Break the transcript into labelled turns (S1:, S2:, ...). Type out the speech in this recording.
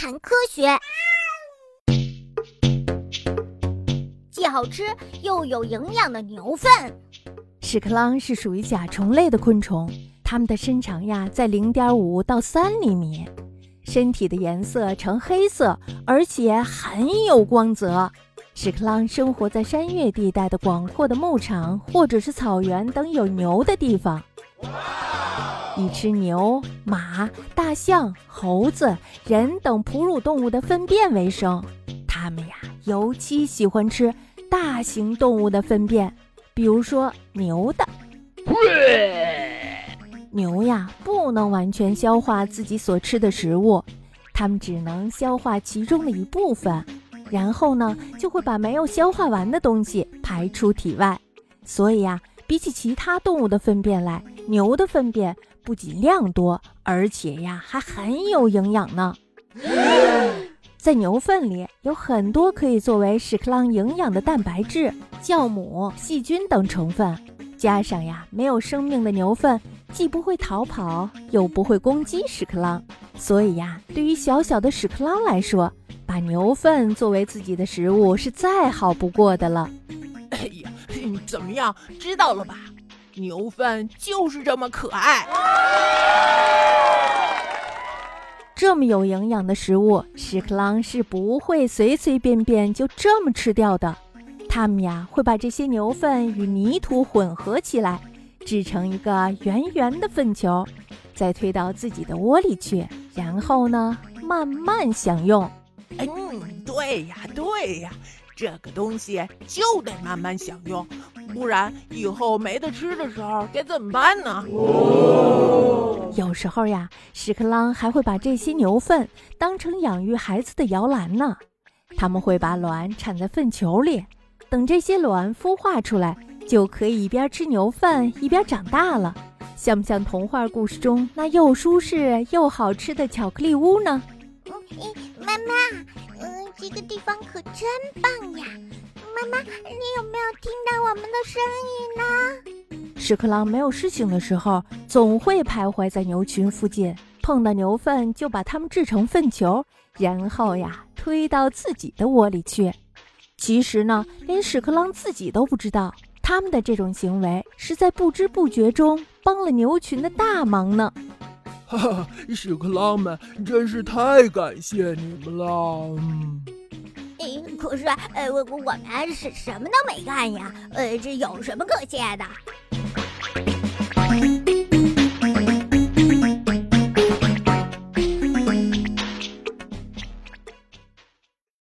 S1: 谈科学，既好吃又有营养的牛粪。
S2: 屎壳郎是属于甲虫类的昆虫，它们的身长呀在零点五到三厘米，身体的颜色呈黑色，而且很有光泽。屎壳郎生活在山岳地带的广阔的牧场或者是草原等有牛的地方。以吃牛、马、大象、猴子、人等哺乳动物的粪便为生。它们呀，尤其喜欢吃大型动物的粪便，比如说牛的。牛呀，不能完全消化自己所吃的食物，它们只能消化其中的一部分，然后呢，就会把没有消化完的东西排出体外。所以呀，比起其他动物的粪便来，牛的粪便。不仅量多，而且呀还很有营养呢。在牛粪里有很多可以作为屎壳郎营养的蛋白质、酵母、细菌等成分。加上呀没有生命的牛粪，既不会逃跑，又不会攻击屎壳郎。所以呀，对于小小的屎壳郎来说，把牛粪作为自己的食物是再好不过的了。
S3: 哎呀，怎么样，知道了吧？牛粪就是这么可爱，
S2: 这么有营养的食物，屎壳郎是不会随随便便就这么吃掉的。他们呀，会把这些牛粪与泥土混合起来，制成一个圆圆的粪球，再推到自己的窝里去，然后呢，慢慢享用。
S3: 嗯，对呀，对呀。这个东西就得慢慢享用，不然以后没得吃的时候该怎么办呢？
S2: 有时候呀，屎壳郎还会把这些牛粪当成养育孩子的摇篮呢。他们会把卵产在粪球里，等这些卵孵化出来，就可以一边吃牛粪一边长大了。像不像童话故事中那又舒适又好吃的巧克力屋呢？
S1: 妈妈。嗯这个地方可真棒呀！妈妈，你有没有听到我们的声音呢？
S2: 屎壳郎没有事情的时候，总会徘徊在牛群附近，碰到牛粪就把它们制成粪球，然后呀推到自己的窝里去。其实呢，连屎壳郎自己都不知道，他们的这种行为是在不知不觉中帮了牛群的大忙呢。
S4: 哈哈，屎壳郎们真是太感谢你们了。
S1: 可是，呃，我我们是什么都没干呀，呃，这有什么可谢的？